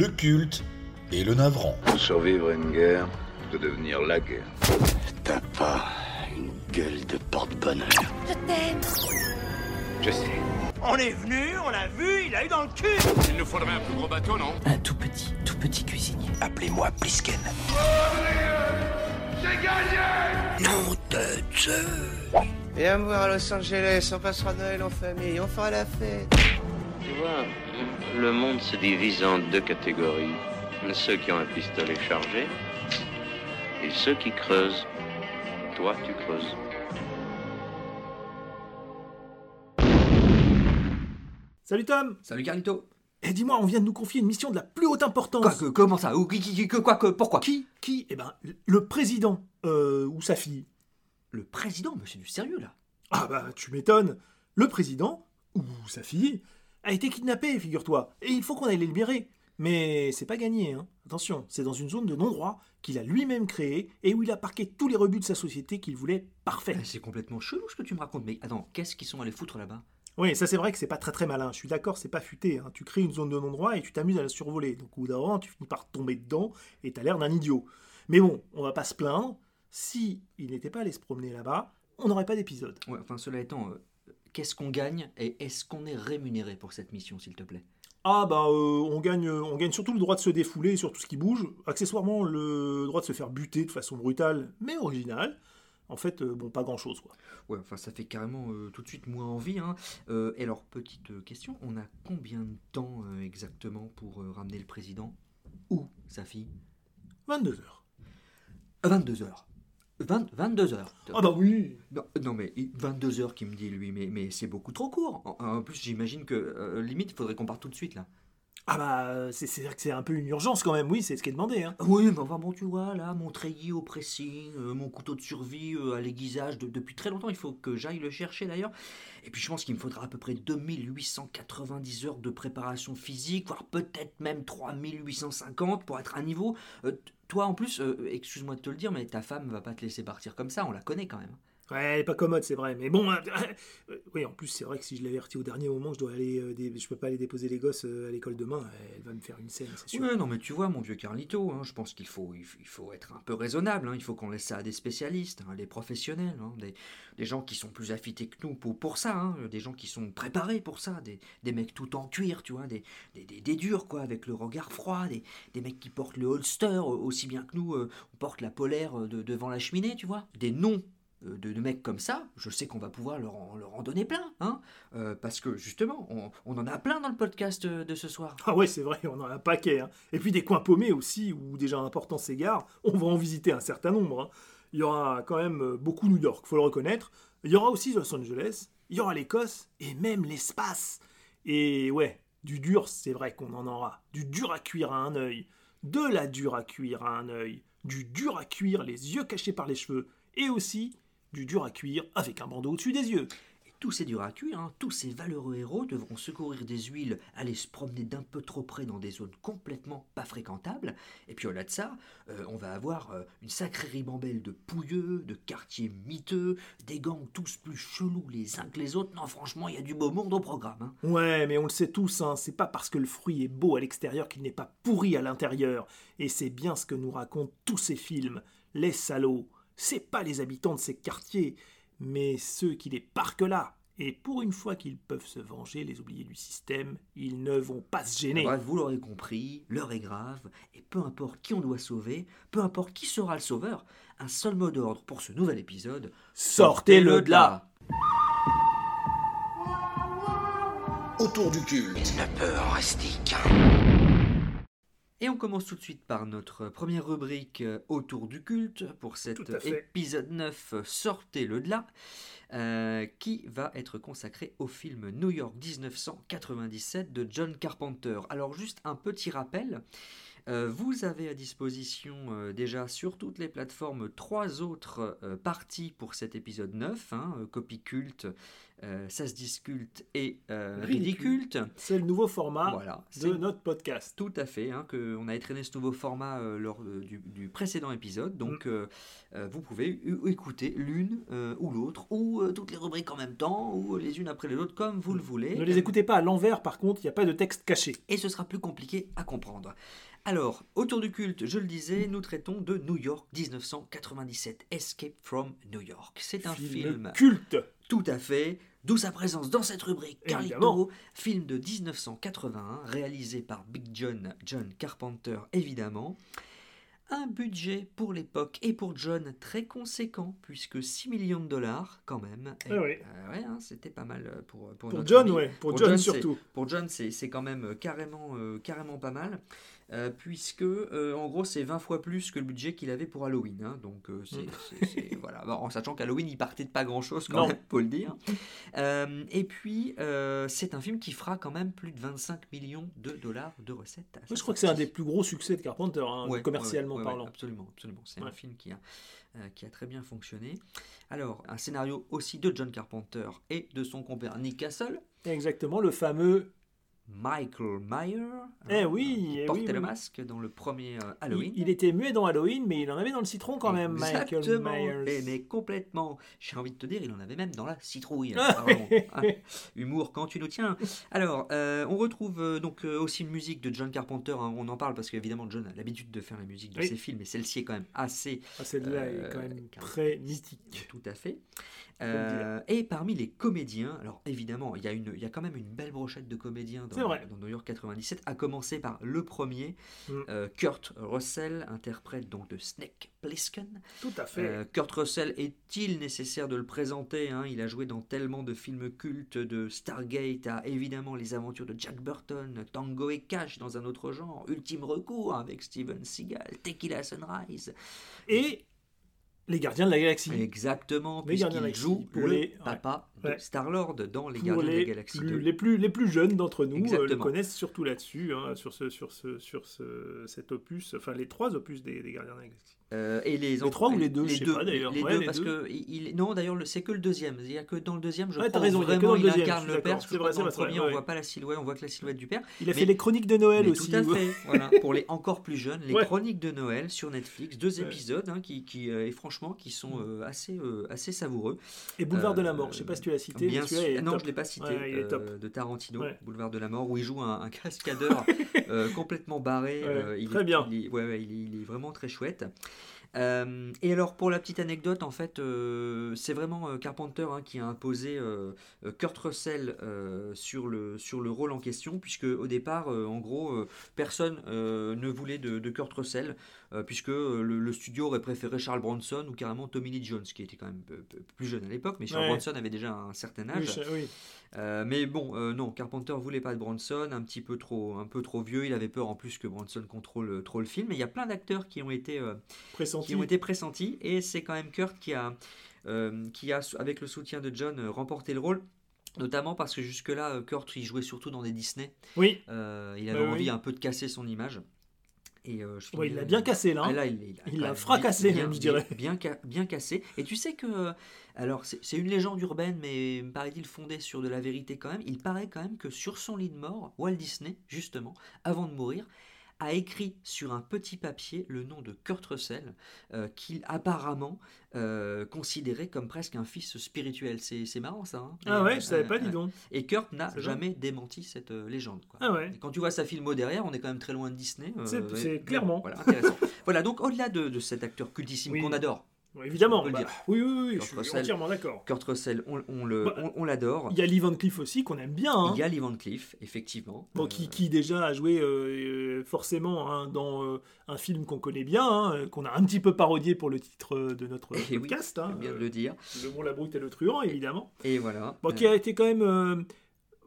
le culte et le navrant. Survivre à une guerre, de devenir la guerre. T'as pas une gueule de porte-bonheur. Je t'aime. Je sais. On est venu, on l'a vu, il a eu dans le cul Il nous faudrait un plus gros bateau, non? Un tout petit, tout petit cuisinier. Appelez-moi Plisken. Nom de Dieu Viens me voir à Los Angeles, on passera Noël en famille, on fera la fête. Tu vois, le monde se divise en deux catégories. Ceux qui ont un pistolet chargé et ceux qui creusent. Toi, tu creuses. Salut Tom Salut Carlito Et dis-moi, on vient de nous confier une mission de la plus haute importance. Quoi que, comment ça? Ou qui, qui, qui- que, quoi que, pourquoi? Qui Qui? Eh ben, le président. Euh, ou sa fille. Le président, mais c'est du sérieux là Ah bah, tu m'étonnes. Le président, ou sa fille, a été kidnappé, figure-toi. Et il faut qu'on aille les libérer. Mais c'est pas gagné, hein. Attention, c'est dans une zone de non-droit qu'il a lui-même créée et où il a parqué tous les rebuts de sa société qu'il voulait parfait. C'est complètement chelou ce que tu me racontes, mais attends, qu'est-ce qu'ils sont allés foutre là-bas? Oui, ça c'est vrai que c'est pas très très malin. Je suis d'accord, c'est pas futé. hein. Tu crées une zone de non-droit et tu t'amuses à la survoler. Donc au bout d'un moment, tu finis par tomber dedans et t'as l'air d'un idiot. Mais bon, on va pas se plaindre. Si il n'était pas allé se promener là-bas, on n'aurait pas d'épisode. Ouais, enfin, cela étant, euh, qu'est-ce qu'on gagne et est-ce qu'on est rémunéré pour cette mission, s'il te plaît? Ah bah euh, on gagne on gagne surtout le droit de se défouler sur tout ce qui bouge, accessoirement le droit de se faire buter de façon brutale mais originale. En fait, euh, bon, pas grand-chose quoi. Ouais, enfin, ça fait carrément euh, tout de suite moins envie. Hein. Euh, et alors, petite question, on a combien de temps exactement pour ramener le président? Ou sa fille? 22 heures. 22 heures. 20, 22 heures. Ah bah oui Non, non, mais 22 heures qui me dit lui, mais, mais c'est beaucoup trop court. En, en plus, j'imagine que euh, limite, il faudrait qu'on parte tout de suite là. Ah bah, c'est c'est que c'est un peu une urgence quand même, oui, c'est ce qui est demandé. Hein. Oui, mais enfin bon, tu vois, là, mon treillis au pressing, euh, mon couteau de survie euh, à l'aiguisage de- depuis très longtemps, il faut que j'aille le chercher d'ailleurs. Et puis je pense qu'il me faudra à peu près 2890 heures de préparation physique, voire peut-être même 3850 pour être à niveau. Euh, toi en plus, euh, excuse-moi de te le dire, mais ta femme va pas te laisser partir comme ça, on la connaît quand même. Elle est pas commode, c'est vrai. Mais bon, euh, oui, en plus, c'est vrai que si je l'avertis au dernier moment je dois aller, euh, je peux pas aller déposer les gosses euh, à l'école demain, elle va me faire une scène, c'est non, mais tu vois, mon vieux Carlito, hein, je pense qu'il faut, il faut- être un peu raisonnable. hein, il faut qu'on laisse ça à des spécialistes, hein, des professionnels, hein, des, gens qui sont plus affûtés que nous pour, ça, hein, des gens qui sont préparés pour ça, des, mecs tout en cuir, tu vois, des, durs, quoi, avec le regard froid, des, mecs qui portent le holster aussi bien que nous, euh, on porte la polaire de- devant la cheminée, tu vois. Des noms de, de mecs comme ça, je sais qu'on va pouvoir leur en, donner plein, hein, euh, parce que justement, on, en a plein dans le podcast euh, de ce soir. Ah ouais, c'est vrai, on en a un paquet. hein. Et puis des coins paumés aussi, où déjà important s'égare, on va en visiter un certain nombre. hein. Il y aura quand même euh, beaucoup New York, faut le reconnaître. Il y aura aussi Los Angeles, il y aura l'Écosse, et même l'espace. Et ouais, du dur, c'est vrai qu'on en aura. Du dur à cuire à un œil. De la dure à cuire à un œil. Du dur à cuire les yeux cachés par les cheveux. Et aussi du dur à cuire avec un bandeau au-dessus des yeux. Et tous ces durs à cuire, hein, tous ces valeureux héros devront secourir des huiles, aller se promener d'un peu trop près dans des zones complètement pas fréquentables. Et puis au-delà de ça, euh, on va avoir euh, une sacrée ribambelle de pouilleux, de quartiers miteux, des gangs tous plus chelous les uns que les autres. Non, franchement, il y a du beau monde au programme. hein. Ouais, mais on le sait tous, hein, c'est pas parce que le fruit est beau à l'extérieur qu'il n'est pas pourri à l'intérieur. Et c'est bien ce que nous racontent tous ces films. Les salauds, c'est pas les habitants de ces quartiers, mais ceux qui les parquent là. Et pour une fois qu'ils peuvent se venger, les oubliés du système, ils ne vont pas se gêner. Bref, vous l'aurez compris, l'heure est grave, et peu importe qui on doit sauver, peu importe qui sera le sauveur, un seul mot d'ordre pour ce nouvel épisode Sortez-le de là Autour du culte. Une peur rustique. Et on commence tout de suite par notre première rubrique euh, autour du culte pour cet épisode 9 euh, Sortez-le de là, euh, qui va être consacré au film New York 1997 de John Carpenter. Alors juste un petit rappel, Euh, vous avez à disposition euh, déjà sur toutes les plateformes trois autres parties pour cet épisode 9, hein, copie culte, euh, ça se disculte et euh, ridiculte. C'est le nouveau format Voilà, de notre podcast. tout à fait, hein, que on a étraîné ce nouveau format euh, lors euh, du, du précédent épisode. Donc, Mm. vous pouvez écouter l'une ou l'autre, ou toutes les rubriques en même temps, ou les unes après les autres, comme vous le voulez. Ne les écoutez pas à l'envers, par contre, il n'y a pas de texte caché. Et ce sera plus compliqué à comprendre. Alors, autour du culte, je le disais, nous traitons de New York 1997, Escape from New York. C'est un film, culte. tout à fait, d'où sa présence dans cette rubrique. Carlito, film de 1981, réalisé par Big John, John Carpenter évidemment. Un budget pour l'époque et pour John très conséquent, puisque 6 millions de dollars quand même. Et, Ah oui. euh, ouais, hein, c'était pas mal euh, pour, pour, Pour notre John, ouais. Pour, Pour John, surtout. Pour John, c'est quand même euh, carrément, euh, carrément pas mal, euh, puisque euh, en gros c'est 20 fois plus que le budget qu'il avait pour Halloween. hein. donc euh, c'est c'est- c'est- voilà, Bon, en sachant qu'Halloween il partait de pas grand chose quand Non. même, faut le dire. Et puis c'est un film qui fera quand même plus de 25 millions de dollars de recettes. à je crois que c'est un des plus gros succès de Carpenter, hein, Ouais, commercialement ouais, ouais, ouais, parlant. absolument, absolument. C'est un film qui a, qui a très bien fonctionné. Alors, un scénario aussi de John Carpenter et de son compère Nick Castle. Exactement, le fameux. Michael Myers, Eh hein, oui, qui eh portait oui, le oui. masque dans le premier euh, Halloween. Il, il était muet dans Halloween, mais il en avait dans le citron quand même, Michael. Myers. Eh, mais complètement. J'ai envie de te dire, il en avait même dans la citrouille. Ah. Hein. Humour quand tu nous tiens. Alors, euh, on retrouve euh, donc euh, aussi une musique de John Carpenter. hein. On en parle parce qu'évidemment, John a l'habitude de faire la musique de Oui. ses films, et celle-ci est quand même assez Ah, Celle-là est quand même très mythique. tout à fait. Euh, et parmi les comédiens, alors évidemment, il y, a une, il y a quand même une belle brochette de comédiens dans New York 97, à commencer par le premier, Mm. euh, Kurt Russell, interprète donc de Snake Plissken. Tout à fait. Euh, Kurt Russell, est-il nécessaire de le présenter hein? Il a joué dans tellement de films cultes, de Stargate à évidemment les aventures de Jack Burton, Tango et Cash dans un autre genre, Ultime Recours avec Steven Seagal, Tequila Sunrise. Et les Gardiens de la Galaxie. Exactement, Les Gardiens de la puisqu'il Galaxie, joue pour le les- papa ouais. de Star-Lord dans Les Pour Gardiens de la Galaxie plus, 2. les, plus, les plus jeunes d'entre nous euh, le connaissent surtout là-dessus, hein, sur, ce, sur, ce, sur ce, cet opus, enfin les trois opus des, des Gardiens de la Galaxie. Euh, et les, Les trois ou les deux, je sais pas, d'ailleurs. Les Ouais, deux, les parce deux. que il, non, d'ailleurs, le- c'est que le deuxième. A que dans le deuxième, je Ouais, crois, raison, vraiment il deuxième, incarne le père. parce que vrai, dans le c'est vrai, premier, ouais. on voit pas la silhouette, on voit que la silhouette du père. Il a Mais- fait les Chroniques de Noël aussi. Tout à fait. voilà. Pour les encore plus jeunes, les. Chroniques de Noël sur Netflix, deux épisodes hein, qui, qui euh, et franchement, qui sont euh, assez, assez savoureux. Et Boulevard de la Mort, je sais pas si tu l'as cité. Bien sûr. Non, je l'ai pas cité. De Tarantino. Boulevard de la Mort, où il joue un, cascadeur complètement barré. Très bien. Il est vraiment très chouette. Euh, et alors pour la petite anecdote, en fait, euh, c'est vraiment euh, Carpenter hein, qui a imposé Kurt Russell sur, le, rôle en question, puisque au départ, en gros, personne ne voulait de, de Kurt Russell, euh, puisque euh, le, le studio aurait préféré Charles Bronson ou carrément Tommy Lee Jones, qui était quand même peu- plus jeune à l'époque, mais Charles Ouais. Bronson avait déjà un certain âge. oui. Euh, mais bon, euh, non, Carpenter voulait pas de Bronson, un petit peu trop, un peu trop vieux. Il avait peur en plus que Bronson contrôle euh, trop le film. Mais il y a plein d'acteurs qui ont été, euh, Pressenti. qui ont été pressentis, et c'est quand même Kurt qui a, euh, qui a, avec le soutien de John, euh, remporté le rôle. Notamment parce que jusque-là, euh, Kurt, il jouait surtout dans des Disney. Oui, Euh, il avait Bah oui. envie un peu de casser son image. Et euh, je Ouais, il l'a bien cassé là. ah, hein. là, il, l'a fracassé, bien, même, je dirais. Bien, bien cassé. Et tu sais que, alors c'est c'est une légende urbaine, mais me paraît-il fondée sur de la vérité quand même. Il paraît quand même que sur son lit de mort, Walt Disney, justement, avant de mourir, a écrit sur un petit papier le nom de Kurt Russell, euh, qu'il apparemment euh, considérait comme presque un fils spirituel. C'est c'est marrant ça. hein. Ah Et, ouais, je savais euh, pas, dis donc. Et Kurt n'a C'est jamais démenti cette légende. quoi. Ah ouais. Et quand tu vois sa filmo derrière, on est quand même très loin de Disney. C'est- c'est clairement. Voilà, intéressant. voilà, donc au-delà de, de cet acteur cultissime Oui. qu'on adore, Évidemment. Bah, oui, oui, oui, je suis Russell. entièrement d'accord. Kurt Russell, on, on le, Bah, on, on l'adore. Il y a Lee Van Cleef aussi qu'on aime bien. hein. Il y a Lee Van Cleef, effectivement. Bon, Euh, qui, qui déjà a joué euh, euh, forcément hein, dans euh, un film qu'on connaît bien, hein, qu'on a un petit peu parodié pour le titre de notre Eh oui, podcast. hein, bien de le dire. le Bon, la brute et le truand, évidemment. Et voilà. Bon, qui a été quand même.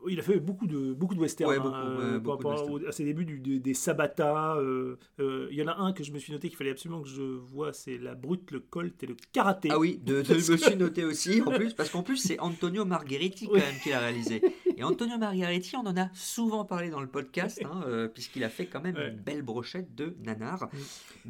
Il a fait beaucoup de, beaucoup de westerns Ouais, hein, beaucoup, euh, ouais, par rapport à ses débuts du- des- des Sabata. euh, euh, il y en a un que je me suis noté qu'il fallait absolument que je vois c'est la brute, le colt et le karaté. Ah oui, de, de- je me suis noté aussi, en plus, parce qu'en plus, c'est Antonio Margheriti quand même qui l'a réalisé. Et Antonio Margaretti, on en a souvent parlé dans le podcast, hein, euh, puisqu'il a fait quand même une belle brochette de nanar.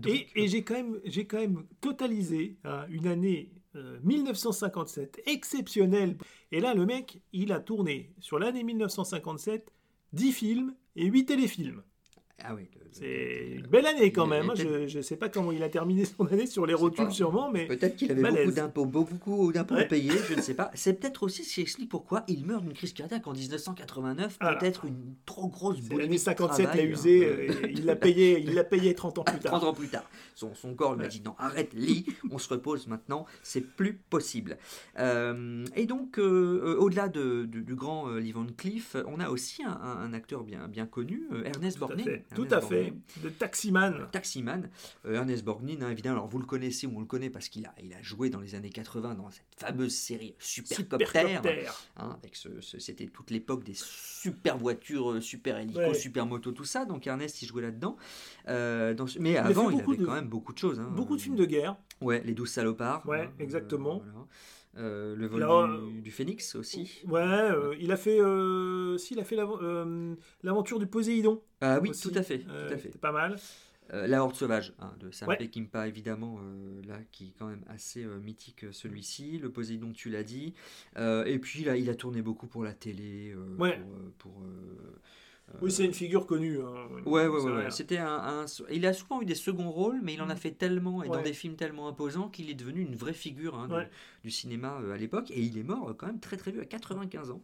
Et, et j'ai quand même, j'ai quand même totalisé hein, une année euh, 1957 exceptionnelle. Et là, le mec, il a tourné sur l'année 1957 10 films et 8 téléfilms. Ah oui. C'est une belle année quand même. hein. Je ne sais pas comment il a terminé son année sur les rotules sûrement, mais Peut-être qu'il avait Malaise. beaucoup d'impôts, beaucoup d'impôts à Ouais. payer, je ne sais pas. C'est peut-être aussi ce qui explique pourquoi il meurt d'une crise cardiaque en 1989. Voilà. Peut-être une trop grosse boulimie l'année de 57 l'a travail, usé. hein. euh, il l'a payé, il l'a payé 30 ans plus 30 tard. ans plus tard. Son, son corps lui a dit non, arrête, lis, on se repose maintenant, c'est plus possible. Euh, et donc, euh, au-delà de- de- du grand euh, Lee Van Cleef, on a aussi un, un- un acteur bien, bien connu, Ernest Borgnine. Tout à fait. De Taximan. Taximan, euh, Ernest Borgnine, hein, évidemment, alors vous le connaissez ou on le connaît parce qu'il a, il a joué dans les années 80 dans cette fameuse série Supercopter, Supercopter. hein, avec ce, ce- c'était toute l'époque des super voitures, euh, super hélicos, Ouais. super motos, tout ça, donc Ernest il jouait là-dedans. Euh, dans mais avant, il avait de- quand même beaucoup de choses. hein. Beaucoup de films de guerre. Ouais, Les Douze Salopards. Ouais, euh, exactement. voilà. Euh, le vol Là, du, du Phénix aussi. Ouais, euh, il a fait, euh, si, il a fait l'aven- euh, l'aventure du Poséidon. Ah oui, aussi. tout à fait, Euh, tout à fait. Pas mal. Euh, la Horde Sauvage hein, de Sam Ouais. Peckinpah, évidemment, euh, là, qui est quand même assez euh, mythique euh, celui-ci. Le Poséidon, tu l'as dit. Euh, et puis, là, il a tourné beaucoup pour la télé. euh, Ouais. Pour, euh, pour, euh, Oui, c'est une figure connue. hein. Ouais, ouais, ouais. C'était un, un- Il a souvent eu des seconds rôles, mais il en a fait tellement et dans des films tellement imposants qu'il est devenu une vraie figure hein, du- Ouais. du, cinéma euh, à l'époque. Et il est mort euh, quand même très très vieux, à 95 ans.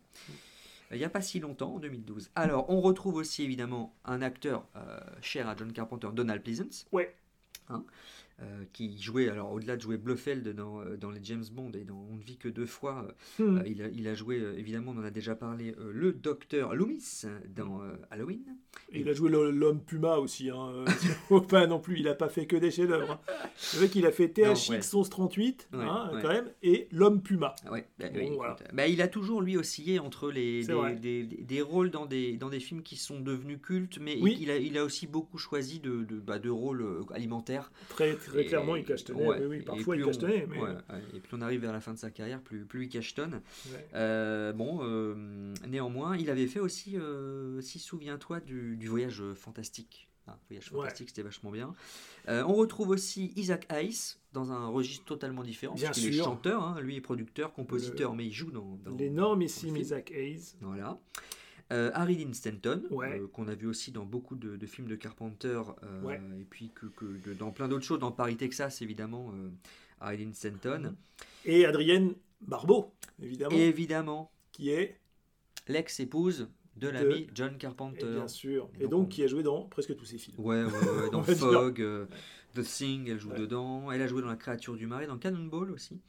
Euh, Il n'y a pas si longtemps, en 2012. Alors, on retrouve aussi évidemment un acteur euh, cher à John Carpenter, Donald Pleasance. Ouais. Hein, euh, qui jouait, alors au-delà de jouer Blofeld dans, euh, dans les James Bond et dans On ne vit que deux fois, euh, Hmm. il, a, il a joué, évidemment, on en a déjà parlé, le docteur Loomis dans Halloween. Et il a joué l'homme Puma aussi. Hein. pas non plus, il a pas fait que des chefs-d'œuvre. Le mec, il a fait THX ouais. 1138, Ouais, hein, ouais. quand même, et l'homme Puma. Ah bah, Bon, voilà. bah, il a toujours lui oscillé entre les, des, des- des- des rôles dans des, dans des films qui sont devenus cultes, mais Oui. il, a, il a aussi beaucoup choisi de, de, bah, de rôles alimentaires. Très, très Et- clairement, il cachetonnait. ouais, oui, oui, parfois, il on- cachetonnait. Mais... ouais, ouais, et plus on arrive vers la fin de sa carrière, plus, plus il cachetonne. Euh, bon, euh, néanmoins, il avait fait aussi, euh, si souviens-toi, du, du voyage fantastique. Ah, voyage fantastique, c'était vachement bien. Euh, on retrouve aussi Isaac Hayes dans un registre totalement différent. Bien parce qu'il est sûr. chanteur, hein, lui est producteur, compositeur, mais il joue dans. dans L'énormissime. Isaac Hayes. Voilà. Euh, Harry Dean Stanton, Ouais. euh, qu'on a vu aussi dans beaucoup de, de films de Carpenter, euh, Ouais. et puis que, que de- dans plein d'autres choses, dans Paris, Texas, évidemment, euh, Harry Dean Stanton. Et Adrienne Barbeau, évidemment, Évidemment, qui est, l'ex-épouse de l'ami John Carpenter. et bien sûr, Et et donc, donc on- qui a joué dans presque tous ses films. Ouais, ouais, dans. Fog, The Thing, elle joue dedans. Elle a joué dans La créature du marais, dans Cannonball aussi.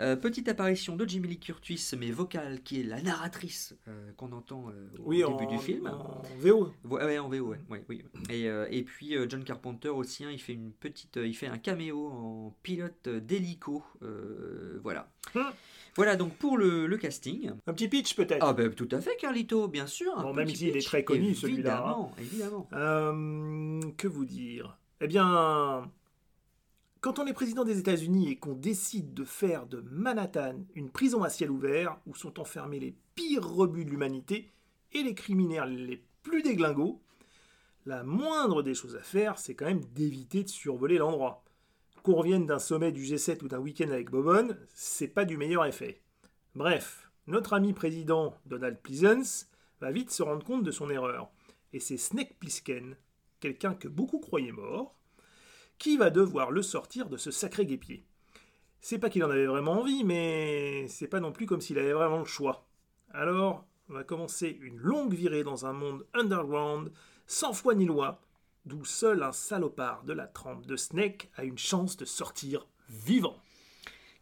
Euh, petite apparition de Jimmy Lee Curtis, mais vocale, qui est la narratrice euh, qu'on entend euh, au Oui, début en, du film. en VO. Ouais, ouais, en VO, ouais. ouais, oui. Et, et puis John Carpenter aussi, hein, il fait une petite, il fait un caméo en pilote d'hélico, voilà. Hum. Voilà donc pour le, le casting. Un petit pitch peut-être. Ah ben tout à fait Carlito, bien sûr. Bon, même s'il est pitch, très connu, celui-là, hein. Évidemment, évidemment. Que vous dire? Eh bien, quand on est président des États-Unis et qu'on décide de faire de Manhattan une prison à ciel ouvert où sont enfermés les pires rebuts de l'humanité et les criminels les plus déglingos, la moindre des choses à faire, c'est quand même d'éviter de survoler l'endroit. Qu'on revienne d'un sommet du G7 ou d'un week-end avec Bobonne, c'est pas du meilleur effet. Bref, notre ami président Donald Pleasance va vite se rendre compte de son erreur. Et c'est Snake Plissken, quelqu'un que beaucoup croyaient mort, qui va devoir le sortir de ce sacré guépier. C'est pas qu'il en avait vraiment envie, mais c'est pas non plus comme s'il avait vraiment le choix. Alors, va commencer une longue virée dans un monde underground, sans foi ni loi, d'où seul un salopard de la trempe de Snake a une chance de sortir vivant.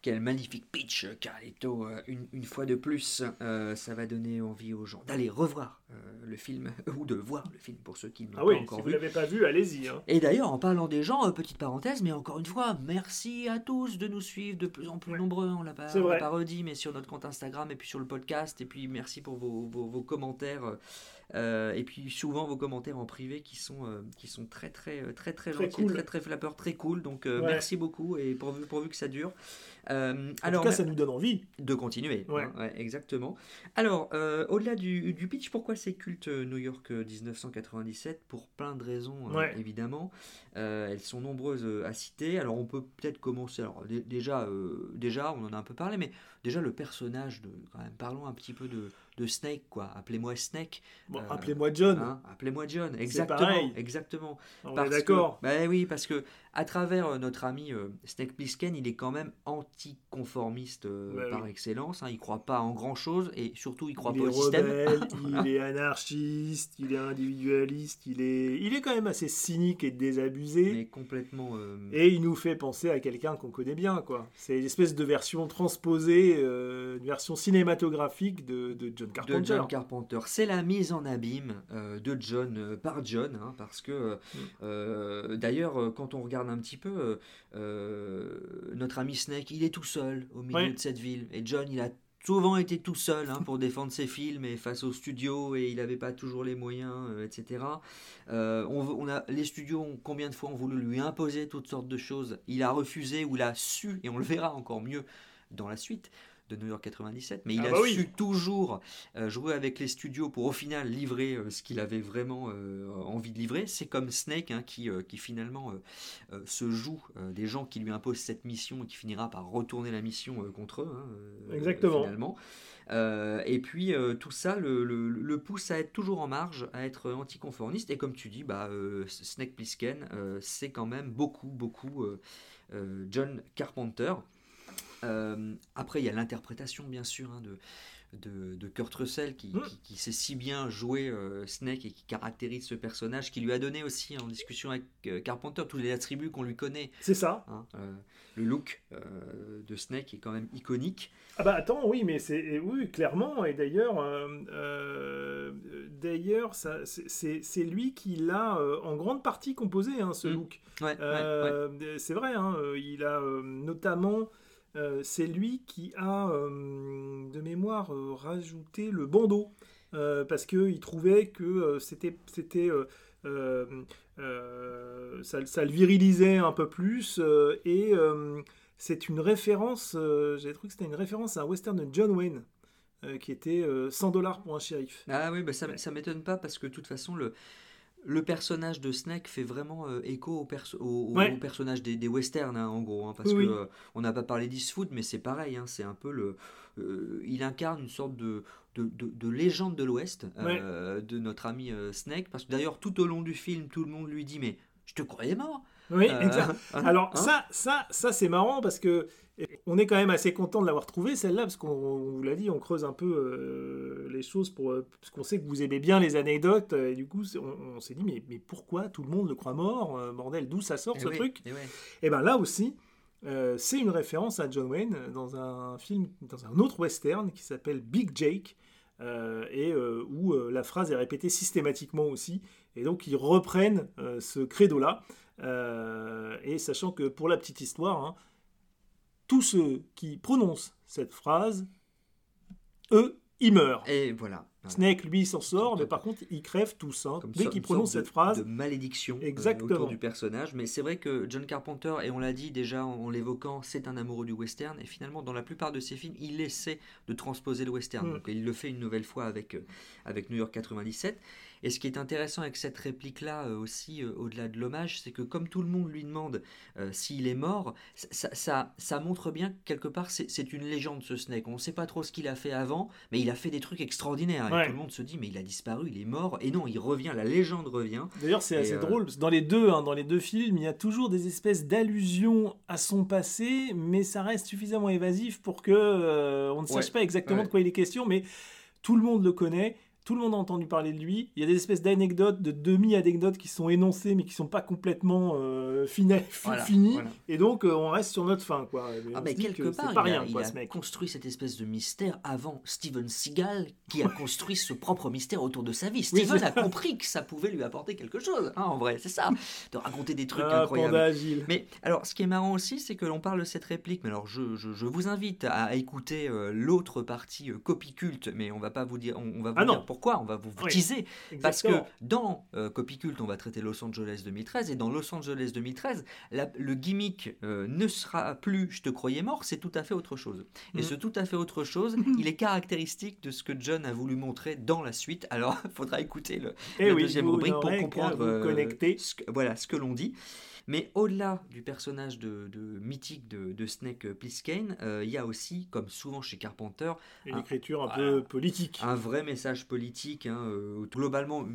Quel magnifique pitch, Carlito. Euh, Une, une fois de plus, euh, ça va donner envie aux gens d'aller revoir euh, le film, ou de voir le film pour ceux qui ne l'ont Ah pas oui, encore si vous vu. l'avez pas vu, allez-y. hein. Et d'ailleurs, en parlant des gens, euh, petite parenthèse, mais encore une fois, merci à tous de nous suivre de plus en plus Ouais. nombreux. On l'a pas, on l'a pas redit, mais sur notre compte Instagram et puis sur le podcast. Et puis merci pour vos, vos- vos commentaires. Euh, et puis souvent vos commentaires en privé qui sont, euh, qui sont très très euh, très très, Très gentils, cool. très très flappeurs, très cool. Donc euh, Ouais. merci beaucoup et pourvu, pourvu que ça dure. En alors, tout cas, ça nous donne envie. de continuer, Ouais. hein, ouais, exactement. Alors, au-delà du, du pitch, pourquoi c'est culte New York euh, 1997 Pour plein de raisons, évidemment. Elles sont nombreuses à citer. Alors, on peut peut-être commencer. Alors, dé- déjà, déjà, on en a un peu parlé, mais déjà le personnage de. Quand même, parlons un petit peu de, de Snake, quoi. Appelez-moi Snake. Bon, Euh, appelez-moi John. hein, Appelez-moi John. Exactement. pareil. Exactement. on Parce est d'accord. que- Ben oui, parce que à travers euh, notre ami euh, Snake Plissken, il est quand même anticonformiste euh, Ben par oui. excellence. hein. Il croit pas en grand chose et surtout il croit Il pas est au système. il est anarchiste, il est individualiste, il est, il est quand même assez cynique et désabusé. Mais complètement. euh, Et il nous fait penser à quelqu'un qu'on connaît bien, quoi. C'est une espèce de version transposée, euh, une version cinématographique de, de John Carpenter. de John Carpenter. C'est la mise en abîme euh, de John par John, hein, parce que Mm. d'ailleurs, quand on regarde un petit peu, euh, euh, notre ami Snake, il est tout seul au milieu de cette ville. Et John, il a souvent été tout seul hein, pour défendre ses films et face aux studios, et il n'avait pas toujours les moyens, euh, etc. Euh, on a, les studios, ont, combien de fois ont voulu lui imposer toutes sortes de choses? Il a refusé ou il a su, et on le verra encore mieux dans la suite de New York 97, mais il Ah a bah oui. su toujours euh, jouer avec les studios pour au final livrer euh, ce qu'il avait vraiment euh, envie de livrer. C'est comme Snake hein, qui, qui finalement se joue des gens qui lui imposent cette mission et qui finira par retourner la mission contre eux. hein, Exactement. Finalement. Euh, et puis euh, tout ça le, le- le pousse à être toujours en marge, à être anticonformiste. Et comme tu dis, bah, euh, Snake Plissken, c'est quand même beaucoup, beaucoup John Carpenter. Euh, après, il y a l'interprétation, bien sûr, hein, de, de, de Kurt Russell qui, Mm. qui- qui sait si bien jouer euh, Snake et qui caractérise ce personnage, qui lui a donné aussi en discussion avec euh, Carpenter tous les attributs qu'on lui connaît. C'est ça. hein. Le look de Snake est quand même iconique. Ah bah attends, oui, mais c'est oui, clairement, et d'ailleurs, d'ailleurs, ça, c'est- lui qui l'a en grande partie composé, hein, ce Mm. look. Ouais, ouais, ouais. C'est vrai, hein, il a notamment, euh, c'est lui qui a, euh, de mémoire, euh, rajouté le bandeau, parce qu'il trouvait que c'était, c'était, ça, ça le virilisait un peu plus, et c'est une référence, j'ai trouvé que c'était une référence à un western de John Wayne, qui était euh, 100 dollars pour un shérif. Ah oui, bah ça, ça m'étonne pas parce que de toute façon, le, le personnage de Snake fait vraiment euh, écho au, perso- au, au- Ouais. au personnage des, des westerns, hein, en gros. hein, parce Oui, que euh, on n'a pas parlé d'Eastwood, mais c'est pareil. hein, c'est un peu le. euh, il incarne une sorte de, de, de- de légende de l'Ouest de notre ami Snake. Parce que d'ailleurs, tout au long du film, tout le monde lui dit Mais je te croyais mort Oui, Euh, exact. hein, Alors hein ça, ça, ça c'est marrant parce que on est quand même assez content de l'avoir trouvé celle-là parce qu'on on vous l'a dit, on creuse un peu euh, les choses pour euh, parce qu'on sait que vous aimez bien les anecdotes et du coup on, on s'est dit mais, mais pourquoi tout le monde le croit mort bordel d'où ça sort Eh ce oui, truc? eh ouais. Et ben là aussi euh, c'est une référence à John Wayne dans un film dans un autre western qui s'appelle Big Jake euh, et euh, où euh, la phrase est répétée systématiquement aussi et donc ils reprennent ce credo là et sachant que pour la petite histoire, hein, tous ceux qui prononcent cette phrase, eux, ils meurent. Et voilà. voilà. Snake, lui, s'en sort, mais par contre, ils crèvent tous. hein, Comme dès qu'ils prononcent cette phrase. de malédiction euh, Exactement. autour du personnage. Mais c'est vrai que John Carpenter, et on l'a dit déjà en, en l'évoquant, c'est un amoureux du western. Et finalement, dans la plupart de ses films, il essaie de transposer le western. Mm. Donc, il le fait une nouvelle fois avec, euh, avec New York 97. Et ce qui est intéressant avec cette réplique-là euh, aussi, euh, au-delà de l'hommage, c'est que comme tout le monde lui demande euh, s'il est mort, ça, ça, ça montre bien que quelque part c'est une légende ce Snake. On ne sait pas trop ce qu'il a fait avant, mais il a fait des trucs extraordinaires. Ouais. Et tout le monde se dit mais il a disparu, il est mort. Et non, il revient, la légende revient. D'ailleurs, c'est assez drôle, parce que dans les deux, hein, dans les deux films, il y a toujours des espèces d'allusions à son passé, mais ça reste suffisamment évasif pour que on ne sache Ouais. pas exactement Ouais. de quoi il est question, mais tout le monde le connaît. Tout le monde a entendu parler de lui. Il y a des espèces d'anecdotes, de demi-anecdotes qui sont énoncées, mais qui sont pas complètement euh, Voilà, finies. voilà. Et donc, euh, on reste sur notre fin, quoi. Mais Ah dit quelque que part, pas il, rien, a, il quoi, a ce mec. construit cette espèce de mystère avant Steven Seagal, qui a construit ce propre mystère autour de sa vie. Steven a compris que ça pouvait lui apporter quelque chose, hein, en vrai, c'est ça, de raconter des trucs Ah, incroyables. Mais alors, ce qui est marrant aussi, c'est que l'on parle de cette réplique. Mais alors, je, je- je vous invite à écouter euh, l'autre partie copie culte, mais on va pas vous dire, on, on va vous Ah dire pourquoi. On va vous Oui, teaser parce que dans euh, Copy Cult, on va traiter Los Angeles 2013, et dans Los Angeles 2013, la- le gimmick euh, ne sera plus Je te croyais mort, c'est tout à fait autre chose. Et Mhm. ce tout à fait autre chose, il est caractéristique de ce que John a voulu montrer dans la suite. Alors, il faudra écouter le, Eh la oui, deuxième rubrique pour comprendre euh, connecter. ce que, voilà, ce que l'on dit. Mais au-delà du personnage de, de- mythique de, de Snake Plissken, euh, il y a aussi, comme souvent chez Carpenter, Une un- écriture un peu politique. un vrai message politique. hein, euh, globalement,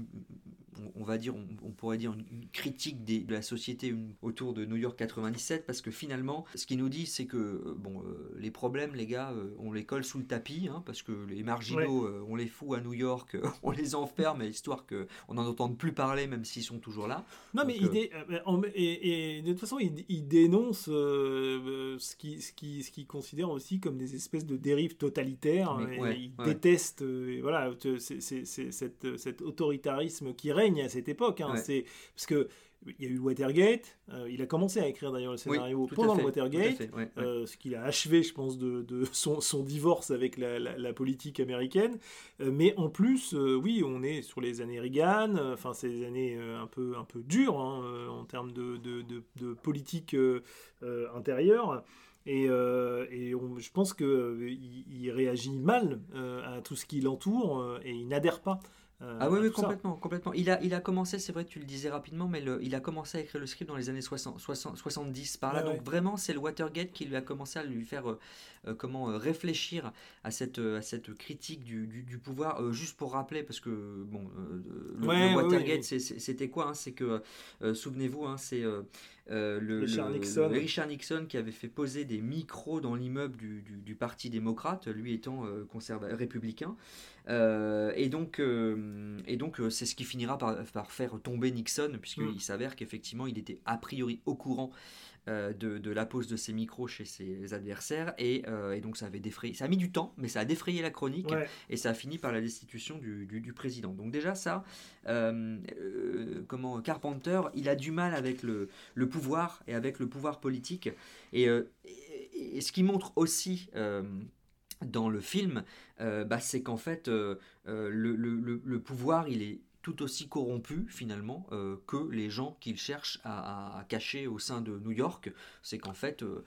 on, on va dire, on, on pourrait dire une, une critique des- de la société une- autour de New York 97, parce que finalement, ce qu'il nous dit, c'est que euh, bon, euh, les problèmes, les gars, euh, on les colle sous le tapis, hein, parce que les marginaux, on les fout à New York, on les enferme, histoire que on n'en entende plus parler, même s'ils sont toujours là. Non, mais il dé- et, et de toute façon, il, il dénonce ce qu'il ce qui, ce qu'il considère aussi comme des espèces de dérives totalitaires. Mais et ouais, il ouais. déteste voilà, te- c'est- c'est- c'est cette- cet autoritarisme qui règne à cette époque. hein. Ouais. C'est Parce que il y a eu Watergate, euh, il a commencé à écrire d'ailleurs le scénario pendant fait, le Watergate. fait, ouais, ouais. Euh, ce qu'il a achevé, je pense, de, de son, son divorce avec la, la- la politique américaine. Euh, mais en plus, oui, on est sur les années Reagan, enfin, c'est des années un, peu, un peu dures hein, en termes de, de- de- de politique intérieure. Et, euh, et on- je pense qu'il il réagit mal euh, à tout ce qui l'entoure euh, et il n'adhère pas. Euh, Ah oui, oui, ça. complètement, complètement. Il a, il a commencé, c'est vrai, tu le disais rapidement, mais le- il a commencé à écrire le script dans les années 60, 60 70 par là. Ouais, donc ouais. vraiment, c'est le Watergate qui lui a commencé à lui faire euh, euh, comment euh, réfléchir à cette, à cette critique du, du- du pouvoir. Juste pour rappeler, parce que bon, le, Ouais, le ouais, Watergate, c'était quoi hein? C'est que souvenez-vous, hein, c'est euh, le, Richard le- Nixon. le Richard Nixon qui avait fait poser des micros dans l'immeuble du, du- du Parti démocrate, lui étant euh, conserva- républicain. Euh, et donc, et donc c'est ce qui finira par, par faire tomber Nixon, puisqu'il Mm. s'avère qu'effectivement, il était a priori au courant de, de la pose de ses micros chez ses adversaires, et, euh, et donc ça avait défrayé. Ça a mis du temps, mais ça a défrayé la chronique, Ouais. et ça a fini par la destitution du, du- du président. Donc déjà ça, euh, euh, comment Carpenter, il a du mal avec le, le pouvoir et avec le pouvoir politique, et, euh, et- et ce qui montre aussi euh, dans le film, euh, bah, c'est qu'en fait, euh, euh, le, le- le- le pouvoir, il est tout aussi corrompu finalement euh, que les gens qu'il cherche à, cacher au sein de New York. C'est qu'en fait, euh,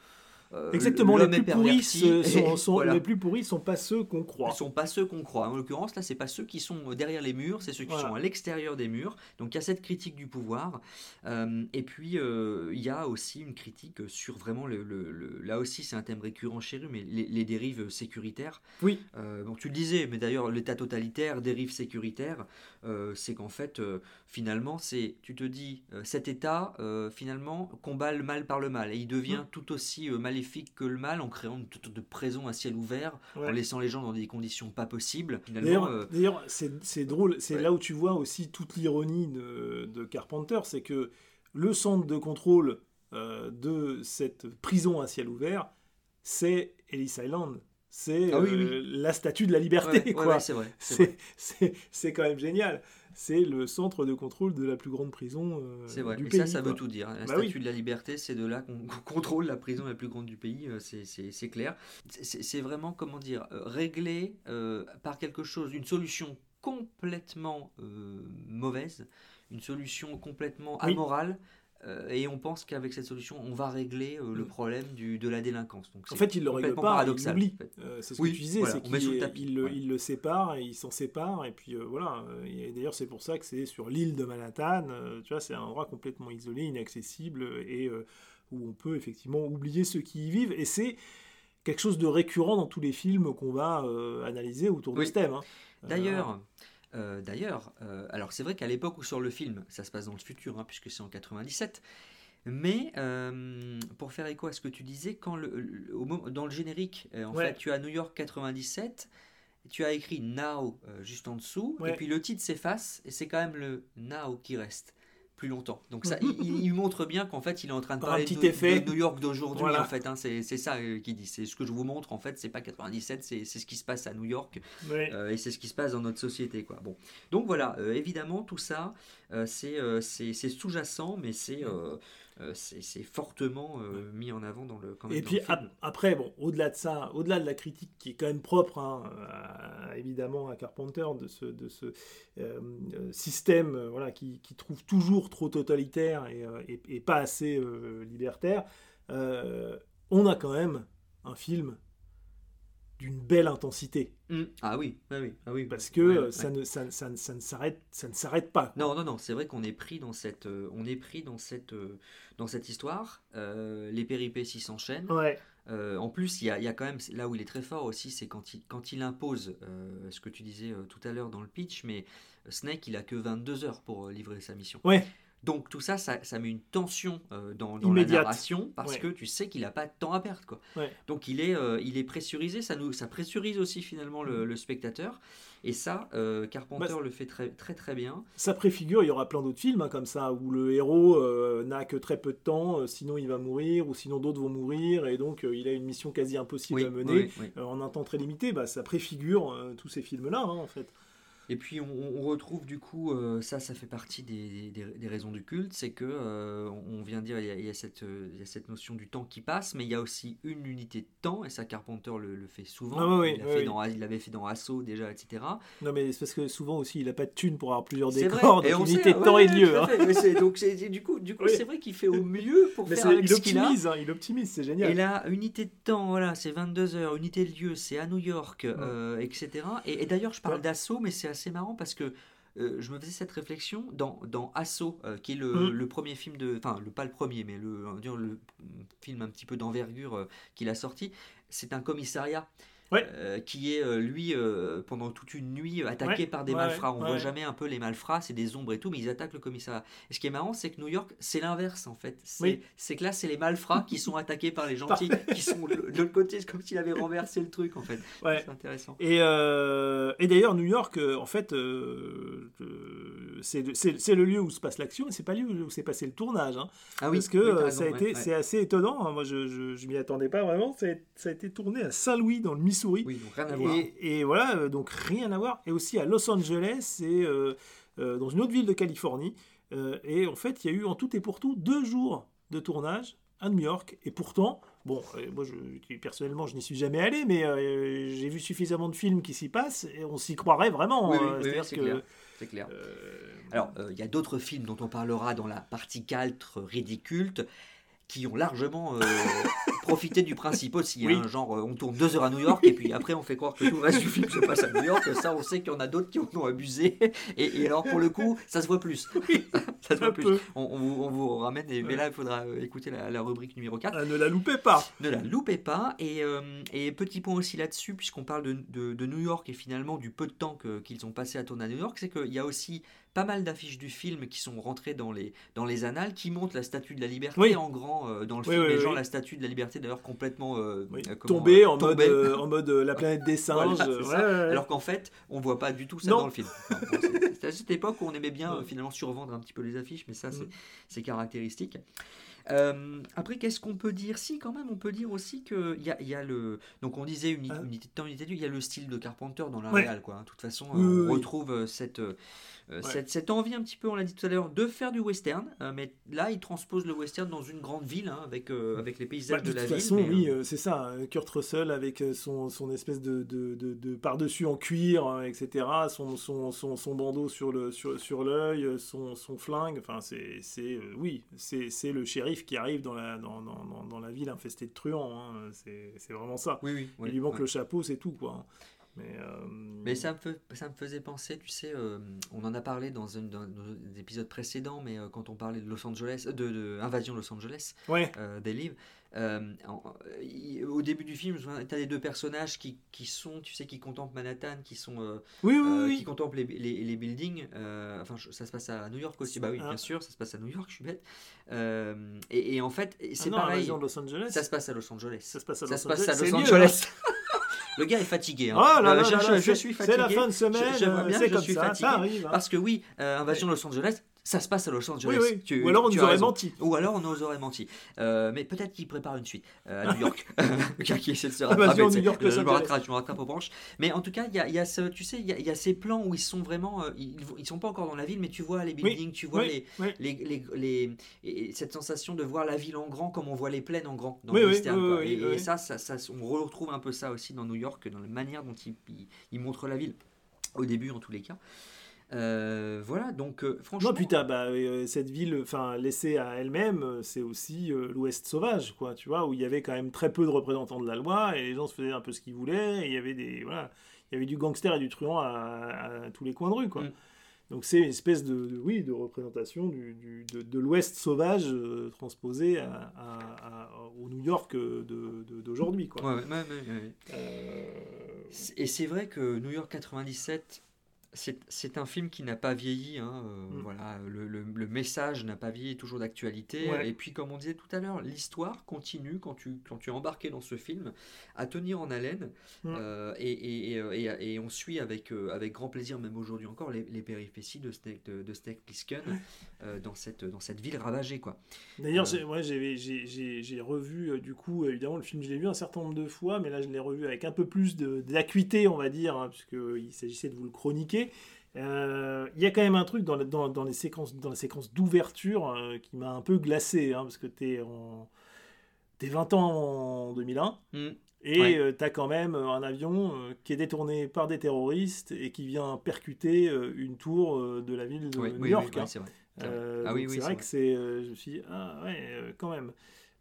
Exactement, les plus, pourris, sont, sont- voilà. les plus pourris sont pas ceux qu'on croit. Ils sont pas ceux qu'on croit. En l'occurrence, là, c'est pas ceux qui sont derrière les murs, c'est ceux qui Voilà. sont à l'extérieur des murs. Donc, il y a cette critique du pouvoir. Euh, et puis, euh, il y a aussi une critique sur vraiment le. le- le- là aussi, c'est un thème récurrent chez eux, mais les, les dérives sécuritaires. Oui. Euh, donc, tu le disais, mais d'ailleurs, l'état totalitaire, dérive sécuritaire, euh, c'est qu'en fait, euh, finalement, c'est. Tu te dis, euh, cet état, euh, finalement, combat le mal par le mal. Et il devient Mm. tout aussi euh, maléfique que le mal en créant une sorte de prison à ciel ouvert Ouais. en laissant les gens dans des conditions pas possibles. D'ailleurs, euh, c'est drôle, c'est ouais. là où tu vois aussi toute l'ironie de, de Carpenter, c'est que le centre de contrôle euh, de cette prison à ciel ouvert, c'est Ellis Island. C'est Ah oui, euh, la statue de la liberté, ouais, quoi. c'est quand même génial. C'est le centre de contrôle de la plus grande prison euh, C'est vrai. du Et pays. ça, ça veut tout dire. La Bah statue oui. de la liberté, c'est de là qu'on contrôle la prison la plus grande du pays. euh, c'est- clair. C'est vraiment, comment dire, euh, réglé euh, par quelque chose, une solution complètement euh, mauvaise, une solution complètement Oui. Euh, et on pense qu'avec cette solution, on va régler euh, le Mm. problème du, de la délinquance. Donc En fait, il le règle pas, paradoxal, il l'oublie. en fait. Euh, c'est ce Oui, que tu disais, voilà, c'est qu'il il, le- ouais. il le sépare et il s'en sépare. Et puis euh, voilà. Et d'ailleurs, c'est pour ça que c'est sur l'île de Manhattan. tu vois, c'est un endroit complètement isolé, inaccessible et où on peut effectivement oublier ceux qui y vivent. Et c'est quelque chose de récurrent dans tous les films qu'on va analyser autour de Oui. ce thème. hein. D'ailleurs, euh, d'ailleurs, euh, alors c'est vrai qu'à l'époque où sur le film, ça se passe dans le futur, hein, puisque c'est en 97. Mais euh, pour faire écho à ce que tu disais, quand le, le- au moment- dans le générique, en Ouais. fait, tu as New York 97. tu as écrit Now juste en dessous, Ouais. et puis le titre s'efface, et c'est quand même le Now qui reste plus longtemps. Donc ça, il, il- il montre bien qu'en fait, il est en train de parler petit de, effet. de New York d'aujourd'hui, Voilà. en fait. hein. c'est c'est ça euh, qu'il dit. C'est ce que je vous montre, en fait, c'est pas 97, c'est c'est ce qui se passe à New York, euh, et c'est ce qui se passe dans notre société, quoi. Bon. Donc voilà, euh, évidemment, tout ça, euh, c'est euh, c'est c'est sous-jacent, mais c'est euh, c'est fortement euh, mis en avant dans le, quand même Et dans puis le film. ap- après, bon, au-delà de ça, au-delà de la critique qui est quand même propre, hein, à- évidemment, à Carpenter, de ce, de ce euh, système voilà, qui, qui trouve toujours trop totalitaire et, et- et pas assez libertaire, on a quand même un film d'une belle intensité. Mm. Ah oui, ah oui, ah oui. Parce que Ouais, euh, ouais. ça, ne, ça, ne- ça ne- ça ne s'arrête ça ne s'arrête pas. quoi. Non, non, non, c'est vrai qu'on est pris dans cette, euh, on est pris dans cette, euh, dans cette histoire. Euh, les péripéties s'enchaînent. Ouais. Euh, en plus, il y a, il y a quand même, là où il est très fort aussi, c'est quand il, quand il impose euh, ce que tu disais euh, tout à l'heure dans le pitch, mais Snake, il a que 22 heures pour euh, livrer sa mission. Ouais. Donc tout ça, ça, ça met une tension euh, dans, dans la narration parce Ouais. que tu sais qu'il n'a pas de temps à perdre. Quoi. Ouais. Donc il est, euh, il est pressurisé, ça, nous, ça pressurise aussi finalement le, le spectateur. Et ça, euh, Carpenter Bah, le fait très très très bien. Ça préfigure, il y aura plein d'autres films hein, comme ça, où le héros n'a que très peu de temps, sinon il va mourir, ou sinon d'autres vont mourir, et donc il a une mission quasi impossible Oui, à mener oui, oui. en un temps très limité. Bah, ça préfigure tous ces films-là, hein, en fait. Et puis on, on retrouve du coup, euh, ça, ça fait partie des, des- des raisons du culte, c'est que euh, on vient dire il y, a, il y a cette, il y a cette notion du temps qui passe, mais il y a aussi une unité de temps, et ça Carpenter le, le fait souvent. Ah oui, il, oui, oui. l'avait fait dans Assaut déjà, etc. Non, mais c'est parce que souvent aussi, il a pas de thunes pour avoir plusieurs décors, et donc on unité sait, de temps ouais, et de lieu. hein. donc c'est du coup, du coup c'est vrai qu'il fait au mieux pour Mais faire avec il ce qu'il a. hein, il optimise, c'est génial. Et là, unité de temps, voilà, c'est 22 heures, unité de lieu, c'est à New York, euh, etc. Et, et d'ailleurs, je parle d'Assaut, mais c'est assez marrant parce que euh, je me faisais cette réflexion dans, dans Assaut, euh, qui est le, Mm. le premier film de. Enfin, le, pas le premier, mais le, dire le film un petit peu d'envergure euh, qu'il a sorti. C'est un commissariat. Ouais. euh, qui est euh, lui euh, pendant toute une nuit attaqué Ouais, par des ouais, malfrats. On voit jamais un peu les malfrats, c'est des ombres et tout, mais ils attaquent le commissariat. Et ce qui est marrant, c'est que New York, c'est l'inverse en fait. C'est Oui. que là, c'est les malfrats qui sont attaqués par les gentils, qui sont de l'autre côté, c'est comme s'il avait renversé le truc en fait. C'est intéressant. Et, euh, et d'ailleurs, New York, en fait, c'est le- lieu où se passe l'action, c'est pas le lieu où s'est passé le tournage. hein. Ah oui, Parce que oui, raison, ça a été, c'est assez étonnant. hein. Moi, je, je, je m'y attendais pas vraiment. Ça a, ça a été tourné à Saint-Louis, dans le Missouri. Oui, donc rien à voir. Et, et voilà, euh, donc rien à voir. Et aussi à Los Angeles et euh, euh, dans une autre ville de Californie. Euh, et en fait, il y a eu en tout et pour tout deux jours de tournage à New York. Et pourtant, bon, euh, moi, je, personnellement, je n'y suis jamais allé, mais euh, j'ai vu suffisamment de films qui s'y passent et on s'y croirait vraiment. Oui, hein. oui, c'est clair. Euh, Alors, euh, il y a d'autres films dont on parlera dans la partie caltre ridicule qui ont largement profité du principe aussi. Oui. hein. genre, euh, on tourne deux heures à New York et puis après on fait croire que tout le reste du film se passe à New York. Ça, on sait qu'il y en a d'autres qui en ont abusé. Et, et alors, pour le coup, ça se voit plus. ça se voit plus. On, on vous, on vous ramène, et, mais là, il faudra euh, écouter la, la rubrique numéro 4. Ah, ne la loupez pas. Ne la loupez pas. Et, euh, et petit point aussi là-dessus, puisqu'on parle de, de- de New York et finalement du peu de temps qu'ils ont passé à tourner à New York, c'est qu'il y a aussi pas mal d'affiches du film qui sont rentrées dans les, dans les annales, qui montrent la statue de la liberté Oui. en grand euh, dans le Oui, film. oui, oui. genre la statue de la liberté d'ailleurs complètement euh, Oui, euh, tombé en mode, euh, en mode la planète des singes. Voilà, ouais, ouais. Alors qu'en fait, on voit pas du tout ça Non. dans le film. Enfin, c'est- à cette époque où on aimait bien finalement survendre un petit peu les affiches, mais ça, c'est Mm. caractéristique. Euh, après, qu'est-ce qu'on peut dire? Si, quand même, on peut dire aussi qu'il y y a le. Donc, on disait Ah. unité de temps, unité de lieu, il y a le style de Carpenter dans la réal, quoi. De toute façon, Oui, on oui. retrouve cette, Ouais. cette, cette envie un petit peu, on l'a dit tout à l'heure, de faire du western. euh, mais là, il transpose le western dans une grande ville, hein, avec, euh, avec les Bah, paysages de de, la toute ville. façon, mais, oui, euh, euh, c'est ça. euh, Kurt Russell avec euh, son, son espèce de, de, de- de par-dessus en cuir, euh, etc. Son, son, son, son bandeau sur le sur, sur l'œil, euh, son, son flingue. Enfin, c'est, c'est euh, oui, c'est, c'est le shérif qui arrive dans la, dans, dans, dans, la ville infestée de truands. hein. C'est, c'est vraiment ça. oui, oui, oui, Il lui manque ouais. le chapeau, c'est tout, quoi. Hein. Mais, euh, Mais ça me, ça me faisait penser, tu sais, euh, on en a parlé dans, une, dans nos épisodes précédents, mais euh, quand on parlait de Los Angeles, euh, de, de Invasion Los Angeles, Ouais, euh, des livres, au début du film, tu as les deux personnages qui, qui sont, tu sais, qui contemplent Manhattan, qui sont, euh, oui, oui, euh, oui. qui contemplent les, les, les buildings. euh, enfin, je- ça se passe à New York aussi. Bah oui, Ah. bien sûr, ça se passe à New York. Je suis bête. Euh, et, et en fait, Ah c'est non, pareil. Invasion Los Angeles. Ça se passe à Los Angeles. Ça se passe à Ça Los se passe à Los Angeles. Le gars est fatigué. hein. Oh là là je, là je- c'est- suis c'est fatigué. la fin de semaine, Je, je vois bien, c'est je comme suis ça, fatigué. ça arrive, hein. Parce que oui, euh, Invasion de Los Angeles, ça se passe à Los Angeles. Oui, oui. Tu- Ou alors on nous aurait raison. menti. Ou alors on nous aurait menti. Euh, mais peut-être qu'il prépare une suite euh, à New York. le gars qui essaie de se Invasion rattraper. New tu sais. York, je, me rattrape, je me rattrape aux branches. Mais en tout cas, il y a, il y a ce, tu sais, il y, a, il y a ces plans où ils sont vraiment, euh, ils, ils sont pas encore dans la ville, mais tu vois les buildings, tu vois les, oui. les, les, les- et cette sensation de voir la ville en grand comme on voit les plaines en grand dans Oui, le quoi. et, ça, ça, ça, on retrouve un peu ça aussi dans New York, dans la manière dont il, il, il montre la ville. Au début, en tous les cas. Euh, voilà, donc euh, franchement. Non, putain, bah, euh, cette ville, enfin, laissée à elle-même, c'est aussi l'Ouest sauvage, quoi, tu vois, où il y avait quand même très peu de représentants de la loi et les gens se faisaient un peu ce qu'ils voulaient. Et il y avait des, voilà, il y avait du gangster et du truand à, à tous les coins de rue, quoi. Mm. Donc c'est une espèce de, de- oui, de représentation du, du- de, de l'Ouest sauvage transposé à, au New York de- d'aujourd'hui, quoi. Ouais, ouais, ouais, Et c'est vrai que New York 97, c'est un film qui n'a pas vieilli. hein, euh, Mm. Voilà, le, le- le message n'a pas vieilli, toujours d'actualité. Ouais. Et puis, comme on disait tout à l'heure, l'histoire continue quand tu, quand tu es embarqué dans ce film à tenir en haleine. Mm. euh, et, et- et, euh, et- et on suit avec, avec grand plaisir, même aujourd'hui encore, les, les péripéties de Snake, de, de Snake Plissken euh, dans, cette, dans cette ville ravagée. Quoi. D'ailleurs, j'ai- ouais, j'ai- revu, du coup, évidemment, le film, je l'ai vu un certain nombre de fois, mais là, je l'ai revu avec un peu plus d'acuité, on va dire, hein, puisqu'il s'agissait de vous le chroniquer. Euh, Il y a quand même un truc dans, la- dans, dans les séquences, dans la séquence d'ouverture euh, qui m'a un peu glacé, hein, parce que t'es en... T'es 20 ans en 2001, Mm. et Ouais. euh, t'as quand même un avion euh, qui est détourné par des terroristes et qui vient percuter une tour de la ville de Oui, New oui, York. oui, hein. c'est vrai. c'est vrai. Ah oui, donc oui, c'est c'est vrai vrai. que c'est. je me suis dit, ah ouais, quand même.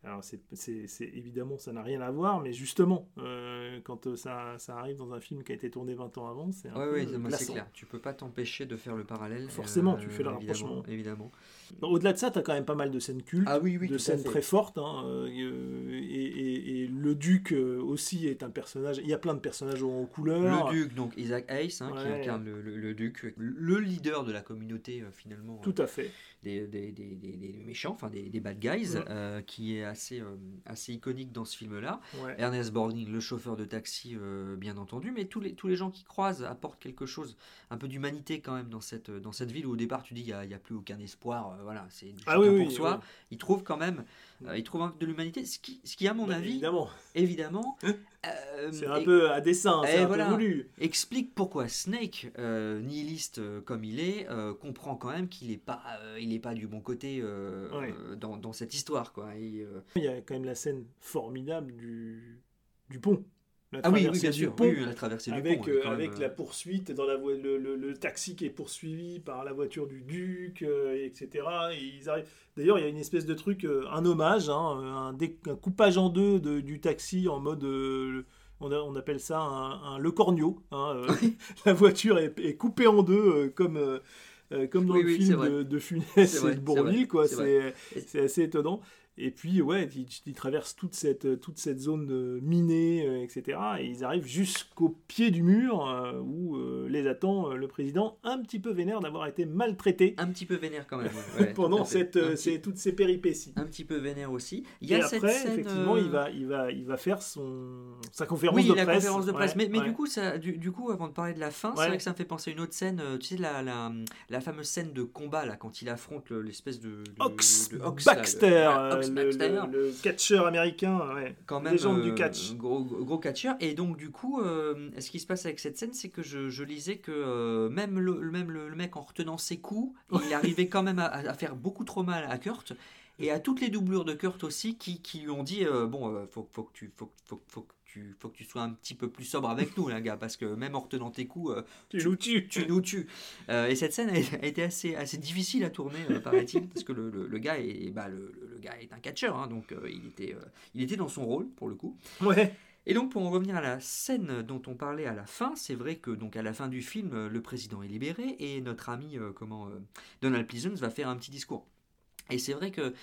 Alors, c'est, c'est, c'est- évidemment, ça n'a rien à voir, mais justement, euh, quand euh, ça, ça arrive dans un film qui a été tourné 20 ans avant, c'est un Ouais, peu ouais, moi, c'est clair. Tu peux pas t'empêcher de faire le parallèle. Forcément, euh, tu fais le rapprochement. Évidemment. Au-delà de ça, tu as quand même pas mal de scènes cultes, Ah oui, oui, de scènes très fortes. hein, euh, et, et- et le duc euh, aussi est un personnage. Il y a plein de personnages aux couleurs. Le duc, donc Isaac Hayes, hein, qui incarne le, le- le duc, le leader de la communauté euh, finalement Tout à fait. Des, des, des- des- des méchants, enfin des, bad guys, euh, qui est assez, euh, assez iconique dans ce film-là. Ouais. Ernest Borgnine, le chauffeur de taxi, euh, bien entendu, mais tous les, tous les gens qui croisent apportent quelque chose, un peu d'humanité quand même dans cette, dans cette ville où au départ tu dis il n'y a, plus aucun espoir, voilà, c'est du Ah oui, pour oui, soi. oui. Ils trouvent quand même, euh, ils trouvent un peu de l'humanité, ce qui, ce qui à mon Bah, avis, évidemment. évidemment, euh, C'est un et- peu à dessein, c'est un voilà. peu voulu. explique pourquoi Snake, euh, nihiliste comme il est, comprend quand même qu'il n'est pas, il est pas du bon côté Ouais. dans, dans cette histoire. Quoi. Et, Il y a quand même la scène formidable du, du pont. La Ah oui, bien sûr, pont. oui, oui, la traversée du avec, pont, euh, même, avec euh, la poursuite dans la le, le- le taxi qui est poursuivi par la voiture du duc, euh, etc. Et ils arrivent. D'ailleurs, il y a une espèce de truc, euh, un hommage, hein, un, un coupage en deux de- du taxi en mode. euh, on, a- on appelle ça un, un le corneau. hein, euh, la voiture est, est coupée en deux euh, comme. euh, euh, comme dans Oui, le oui, film de, de Funès et de vrai, quoi. c'est assez étonnant. Et puis, ouais, ils, ils traversent toute cette, toute cette zone euh, minée, euh, etc. Et ils arrivent jusqu'au pied du mur euh, où euh, les attend euh, le président, un petit peu vénère d'avoir été maltraité un petit peu vénère quand même. ouais, pendant cette, euh, petit- toutes ces péripéties. un petit peu vénère aussi. Il y Et a cette après, scène, effectivement, euh, il, va, il, va, il va faire son, sa conférence oui, de la presse. conférence de presse. Ouais, mais mais ouais. du, coup, ça, du, du coup, avant de parler de la fin, c'est vrai que ça me fait penser à une autre scène. euh, Tu sais, la, la, la fameuse scène de combat, là, quand il affronte le- l'espèce de, de- Ox de Ox, Baxter, euh, le, Baxter. le- le catcheur américain, ouais. quand même légende du euh, catch. gros, gros catcheur et donc du coup euh, ce qui se passe avec cette scène c'est que je, je lisais que euh, même, le, même le, mec en retenant ses coups il arrivait quand même à, à faire beaucoup trop mal à Kurt et à toutes les doublures de Kurt aussi qui, qui lui ont dit bon faut, faut que tu faut, faut, tu faut que tu sois un petit peu plus sobre avec nous là gars parce que même en retenant tes coups euh, Tu nous tues. tu nous tues. Euh, et cette scène a, a été assez, assez difficile à tourner, euh, paraît-il, parce que le, le- le gars est, bah, le, gars est un catcheur, hein, donc euh, il, était, il était dans son rôle pour le coup. Ouais. Et donc pour en revenir à la scène dont on parlait à la fin, c'est vrai que donc à la fin du film, le président est libéré et notre ami comment Donald Pleasance va faire un petit discours. Et c'est vrai que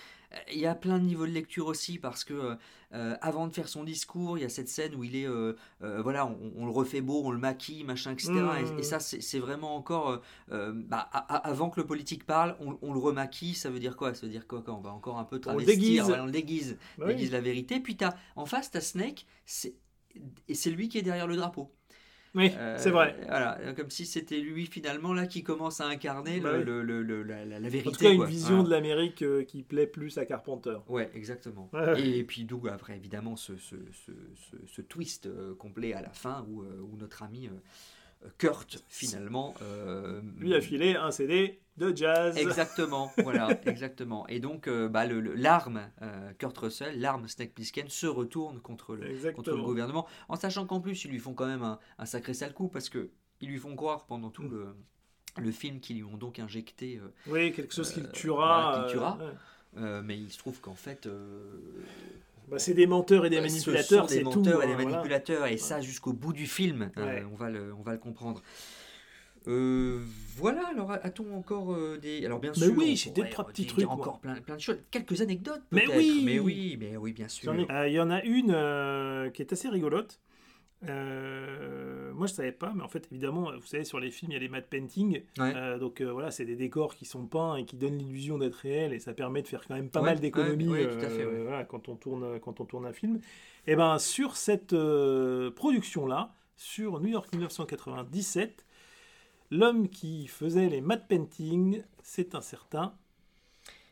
il y a plein de niveaux de lecture aussi parce que euh, euh, avant de faire son discours, il y a cette scène où il est euh, euh, voilà, on, on le refait beau, on le maquille, machin, etc. Mmh. Et, et ça, c'est c'est vraiment encore bah, a- avant que le politique parle, on, on le remaquille. Ça veut dire quoi? Ça veut dire quoi quand on va encore un peu On le travestir, déguise. voilà, on le déguise, Bah oui. déguise la vérité. Puis t'as en face, t'as Snake. Et c'est lui qui est derrière le drapeau. Oui, Euh, c'est vrai. Voilà, comme si c'était lui finalement là qui commence à incarner Bah le, oui. le- le- la, la- vérité. En tout cas, une quoi. vision Voilà. de l'Amérique euh, qui plaît plus à Carpenter. Ouais, exactement. Et, puis d'où après évidemment ce, ce, ce, ce- twist euh, complet à la fin où, où notre ami Kurt finalement euh, Lui a filé un CD de jazz. Exactement, voilà, exactement. Et donc, euh, bah, l'arme, euh, Kurt Russell, l'arme Snake Plissken se retourne contre le, contre le gouvernement, en sachant qu'en plus, ils lui font quand même un, un sacré sale coup, parce que ils lui font croire pendant tout le, le film qu'ils lui ont donc injecté, euh, Oui, quelque chose qu'il tuera. voilà, tuera. ouais. mais il se trouve qu'en fait... Bah, c'est des menteurs et des ce manipulateurs, sont des tout. menteurs et des hein, voilà. manipulateurs, et ça jusqu'au bout du film, Ouais. on, va le, on va le comprendre. Euh, voilà, alors a-t-on encore euh, des. Alors bien Mais sûr. oui, j'ai des trois petits trucs, Encore plein, plein de choses. Quelques anecdotes Mais peut-être. oui Mais oui, mais oui, bien sûr. Euh, Il y en a une euh, qui est assez rigolote. Euh, moi, je savais pas, mais en fait, évidemment, vous savez, sur les films, il y a les matte painting. Ouais. Euh, donc euh, voilà, c'est des décors qui sont peints et qui donnent l'illusion d'être réels, et ça permet de faire quand même pas Ouais, mal d'économies ouais, voilà, quand on tourne quand on tourne un film. Et ben sur cette production là, sur New York 1997, l'homme qui faisait les matte painting, c'est un certain.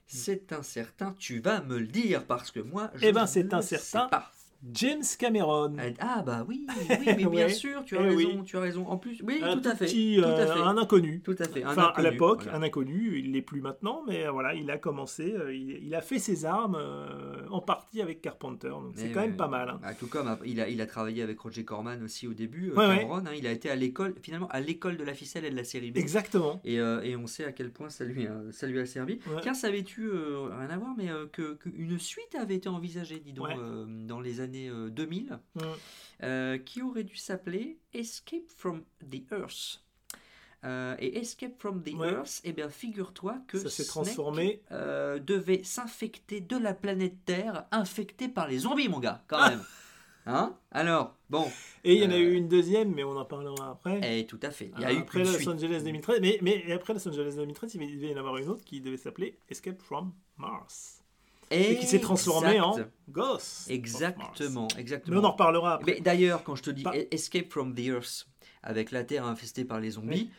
C'est un certain, tu vas me le dire parce que moi. Je Eh ben, ne c'est un sais certain pas. James Cameron. Ah bah oui, oui, mais bien sûr, tu as Eh raison, oui. tu as raison. En plus, oui, un tout à fait, petit, tout à euh, fait, un inconnu. tout à fait. un Enfin, à l'époque, voilà. un inconnu, il l'est plus maintenant, mais euh, voilà, il a commencé, euh, il, il a fait ses armes euh, en partie avec Carpenter, donc c'est Mais, quand même pas mal. hein. bah, tout comme il a, il a travaillé avec Roger Corman aussi au début, euh, Ouais, ouais. Cameron, hein, il a été à l'école, finalement à l'école de la ficelle et de la série B. Exactement. Et, euh, et on sait à quel point ça lui a, ça lui a servi. Ouais. Tiens, savais-tu, rien à voir, mais que qu'une suite avait été envisagée, dis donc, dans les années euh, 2000, Mm. euh, qui aurait dû s'appeler Escape from the Earth. Euh, et Escape from the Ouais. Earth, eh bien, figure-toi que Ça s'est transformé. euh, devait s'infecter de la planète Terre, infecté par les zombies, mon gars, quand même. Hein? Alors, bon, Et il y en a Euh, eu une deuxième, mais on en parlera après. et tout à fait. Il y a eu après Los suite. Angeles 2013, mais, mais après Los Angeles 2013, il devait y en avoir une autre qui devait s'appeler Escape from Mars. Et qui s'est transformée en. Ghost. Exactement, Mars. exactement. Mais on en reparlera après. Mais d'ailleurs, quand je te dis Bah- Escape from the Earth, avec la Terre infestée par les zombies,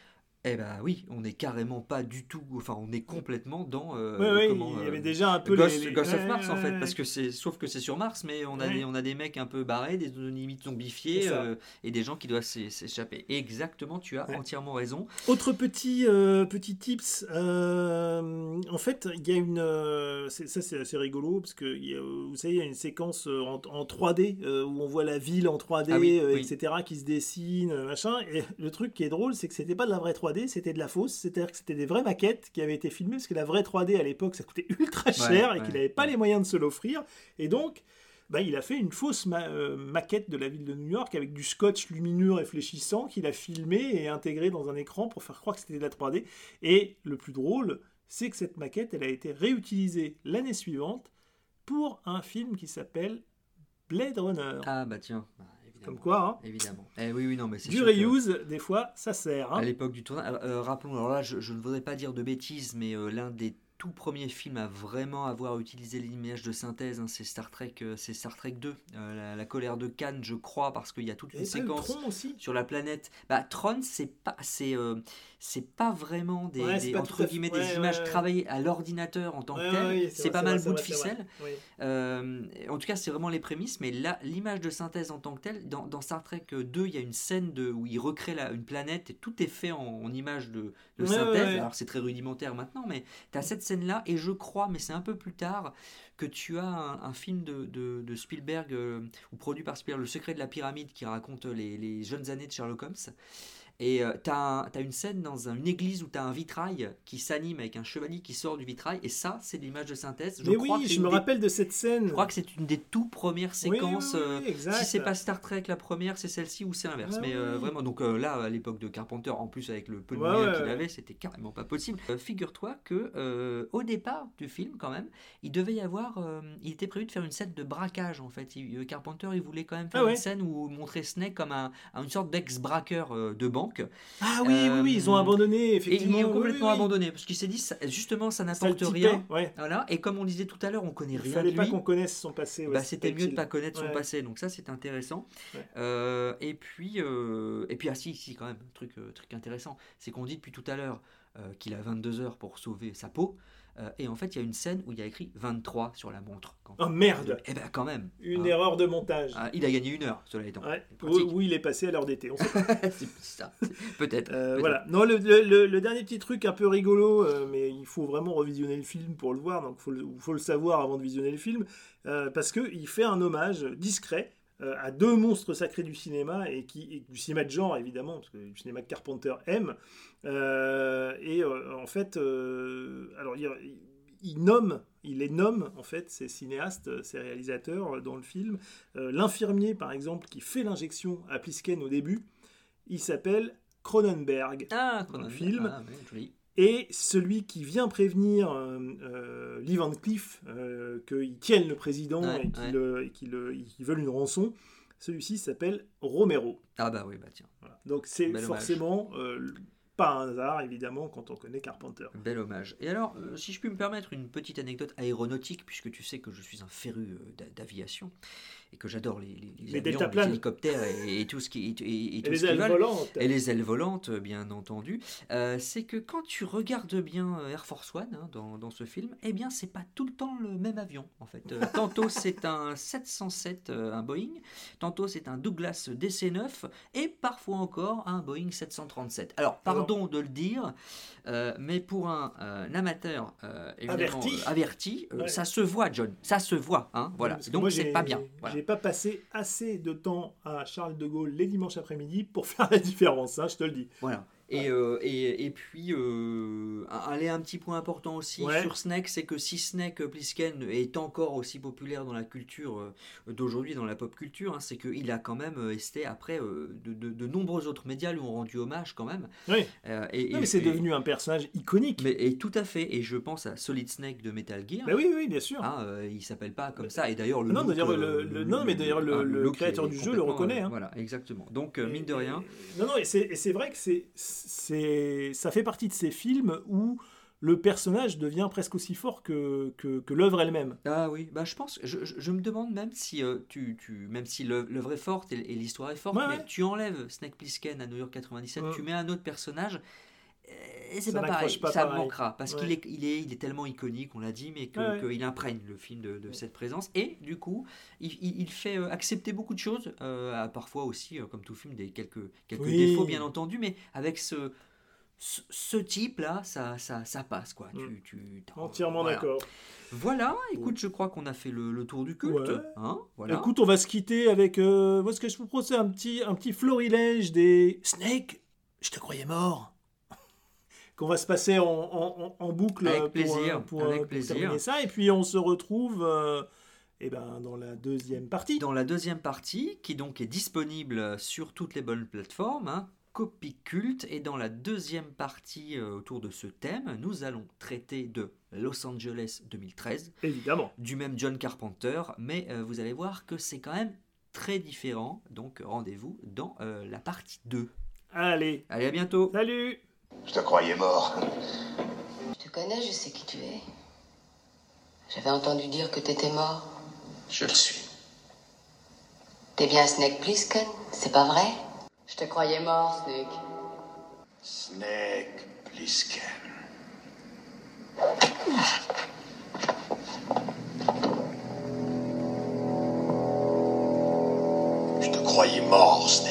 eh ben oui, on n'est carrément pas du tout, enfin on est complètement dans. euh, Ouais, comment, il y euh, avait déjà un peu Ghost, les, les- Ghost of Mars en fait, parce que c'est, sauf que c'est sur Mars, mais on a, des, on a des mecs un peu barrés, des limites ça. euh, et des gens qui doivent s'é- s'échapper. Exactement, tu as entièrement raison. Autre petit, euh, petit tips, euh, en fait, il y a une. euh, ça, c'est assez rigolo, parce que il y a, vous savez, il y a une séquence euh, en, en 3D euh, où on voit la ville en 3D, Ah oui, euh, oui. etc., qui se dessine, euh, machin. Et le truc qui est drôle, c'est que c'était pas de la vraie 3D, c'était de la fausse. C'est-à-dire que c'était des vraies maquettes qui avaient été filmées, parce que la vraie 3D à l'époque, ça coûtait ultra cher et ouais, qu'il n'avait pas les moyens de se l'offrir. Et donc. Bah, il a fait une fausse ma- euh, maquette de la ville de New York avec du scotch lumineux réfléchissant qu'il a filmé et intégré dans un écran pour faire croire que c'était de la 3D. Et le plus drôle, c'est que cette maquette, elle a été réutilisée l'année suivante pour un film qui s'appelle Blade Runner. Ah bah tiens. Comme quoi, hein, Évidemment. Eh oui, oui, non, mais c'est du sûr que- reuse, des fois, ça sert. hein. À l'époque du tournage, euh, euh, rappelons, alors là, je, je ne voudrais pas dire de bêtises, mais euh, l'un des tout premiers films à vraiment avoir utilisé l'image de synthèse, hein, c'est Star Trek, euh, c'est Star Trek 2, euh, la, la colère de Cannes, je crois, parce qu'il y a toute une séquence aussi. sur la planète. Bah, Tron, c'est pas, c'est, euh, c'est pas vraiment des, Ouais, c'est des- pas entre fait- guillemets ouais, des ouais, images travaillées à l'ordinateur en tant que tel. c'est pas mal bout de ficelle. oui. Euh, en tout cas, c'est vraiment les prémices, mais là, l'image de synthèse en tant que telle, dans, dans Star Trek 2, il y a une scène de, où il recrée la- une planète et tout est fait en, en image de, de synthèse. Alors, c'est très rudimentaire maintenant, mais tu as cette scène-là, et je crois, mais c'est un peu plus tard, que tu as un, film de, Spielberg, euh, ou produit par Spielberg, Le secret de la pyramide, qui raconte les jeunes années de Sherlock Holmes. Et tu as, une scène dans un- une église où tu as un vitrail qui s'anime avec un chevalier qui sort du vitrail, et ça, c'est l'image de synthèse. Je Mais crois oui, que je me des- rappelle de cette scène. je crois que c'est une des tout premières Oui, oui, séquences. oui, euh, oui, exact. si c'est pas Star Trek la première, c'est celle-ci ou c'est l'inverse. Ouais, Mais euh, oui. vraiment, donc euh, là, à l'époque de Carpenter, en plus avec le peu de moyens ouais, qu'il ouais. avait, c'était carrément pas possible. Euh, Figure-toi que euh, au départ du film, quand même, il devait y avoir, euh, il était prévu de faire une scène de braquage en fait. Il- euh, Carpenter, il voulait quand même faire Ah ouais. une scène où montrer Snake comme un, un- une sorte d'ex-braqueur euh, de banque. Manque. Ah oui, oui, oui, ils ont Euh, abandonné, Et effectivement. ils ont complètement oui, oui. abandonné parce qu'il s'est dit ça- justement ça n'apporte rien. ouais. Voilà. Et comme on disait tout à l'heure, on connaît Il rien fallait de pas qu'on connaisse son passé. ouais, Bah, c'était mieux de utile. pas connaître son Ouais. passé, donc ça c'est intéressant. Euh, et puis, euh, et puis ah si, si quand même, truc, truc intéressant, c'est qu'on dit depuis tout à l'heure qu'il a 22 heures pour sauver sa peau, euh, et en fait il y a une scène où il y a écrit 23 sur la montre. Quand- Oh merde Eh ben quand même. Une hein. erreur de montage. Ah, il a gagné une heure, cela étant. Ouais. Il est passé à l'heure d'été. on sait pas. c'est ça, peut-être. Euh, peut-être. voilà. Non, le, le- le- le dernier petit truc un peu rigolo, euh, mais il faut vraiment revisionner le film pour le voir, donc il faut, le- faut le savoir avant de visionner le film, euh, parce qu'il fait un hommage discret euh, à deux monstres sacrés du cinéma, et, qui, et du cinéma de genre évidemment, parce que le cinéma que Carpenter aime. Et en fait, alors il, il nomme, il les nomme en fait, ces cinéastes, ces réalisateurs dans le film. Euh, L'infirmier par exemple, qui fait l'injection à Plisken au début, il s'appelle Cronenberg. Ah, dans le film. Ah, joli. Et celui qui vient prévenir euh, euh, Lee Van Cleef euh, qu'ils tiennent le président Ouais, et qu'ils ouais. euh, euh, veulent une rançon, celui-ci s'appelle Romero. Ah bah oui, bah tiens. Voilà. Donc c'est forcément pas un hasard, évidemment, quand on connaît Carpenter. Bel hommage. Et alors, si je puis me permettre une petite anecdote aéronautique, puisque tu sais que je suis un féru d'a- d'aviation et que j'adore les, les, Les avions, deltaplanes. hélicoptères et, et tout ce qui, et, et- tout les ce ailes volantes. Et les ailes volantes, bien entendu, euh, c'est que quand tu regardes bien euh, Air Force One hein, dans, dans ce film, eh bien, c'est pas tout le temps le même avion, en fait. Euh, tantôt c'est un 707, euh, un Boeing, tantôt c'est un Douglas DC-9, et parfois encore un Boeing 737. Alors, pardon de le dire, euh, mais pour un, euh, un amateur euh, évidemment, Averti. euh, averti, euh, Ouais. ça se voit, John, ça se voit, hein, voilà. Donc c'est pas bien. Voilà. Pas passé assez de temps à Charles de Gaulle les dimanches après-midi pour faire la différence, hein, je te le dis. Et, euh, et, et puis, euh, allez, un petit point important aussi Ouais. sur Snake, c'est que si Snake Plissken est encore aussi populaire dans la culture euh, d'aujourd'hui, dans la pop culture, hein, c'est qu'il a quand même euh, été après euh, de, de- de nombreux autres médias lui ont rendu hommage quand même. Oui. Euh, et, Non, mais c'est devenu un personnage iconique. Mais et tout à fait. Et je pense à Solid Snake de Metal Gear. Bah oui, oui, bien sûr. Euh, il s'appelle pas comme ça. Et d'ailleurs, le Non, look, d'ailleurs, euh, le- le- non, mais d'ailleurs, le- ah, le créateur est du jeu le reconnaît, euh, hein. Voilà, exactement. Donc, euh, mine de rien. Non, non, et c'est vrai que c'est ça fait partie de ces films où le personnage devient presque aussi fort que, que, que l'œuvre elle-même. Ah oui, bah je pense, je, je- je me demande même si euh, tu, tu, même si l'œuvre est forte et, et l'histoire est forte, Ouais, mais ouais. tu enlèves Snake Plissken à New York 97, Ouais. tu mets un autre personnage, c'est Ça pas pareil, pas ça pareil. manquera, parce Ouais. qu'il est, il est, il est tellement iconique, on l'a dit, mais que- Ouais, ouais. qu'il imprègne le film de, de cette présence, et du coup, il, il- fait euh, accepter beaucoup de choses, euh, parfois aussi, euh, comme tout film, des quelques, quelques Oui. défauts bien entendu, mais avec ce ce, ce type-là, ça, ça, ça passe, quoi. Tu, tu, t'as- Entièrement voilà. d'accord. Voilà, écoute, je crois qu'on a fait le, le tour du culte. Ouais. Hein, voilà. Écoute, on va se quitter avec. Euh, moi, ce que je vous propose, c'est un petit, un petit florilège des Snake. Je te croyais mort. Qu'on va se passer en, en- en- en boucle Avec pour, plaisir, euh, pour, avec euh, pour plaisir. terminer ça. Et puis, on se retrouve euh, eh ben, dans la deuxième partie. Dans la deuxième partie, qui donc est disponible sur toutes les bonnes plateformes, hein, Copie culte, et dans la deuxième partie euh, autour de ce thème, nous allons traiter de Los Angeles 2013, Évidemment. du même John Carpenter, mais euh, vous allez voir que c'est quand même très différent, donc rendez-vous dans la partie 2. Allez, Allez, à bientôt salut Je te croyais mort. Je te connais, je sais qui tu es. J'avais entendu dire que t'étais mort. Je le suis. T'es bien Snake Plissken, c'est pas vrai? Je te croyais mort, Snake. Snake Plissken. Je te croyais mort, Snake.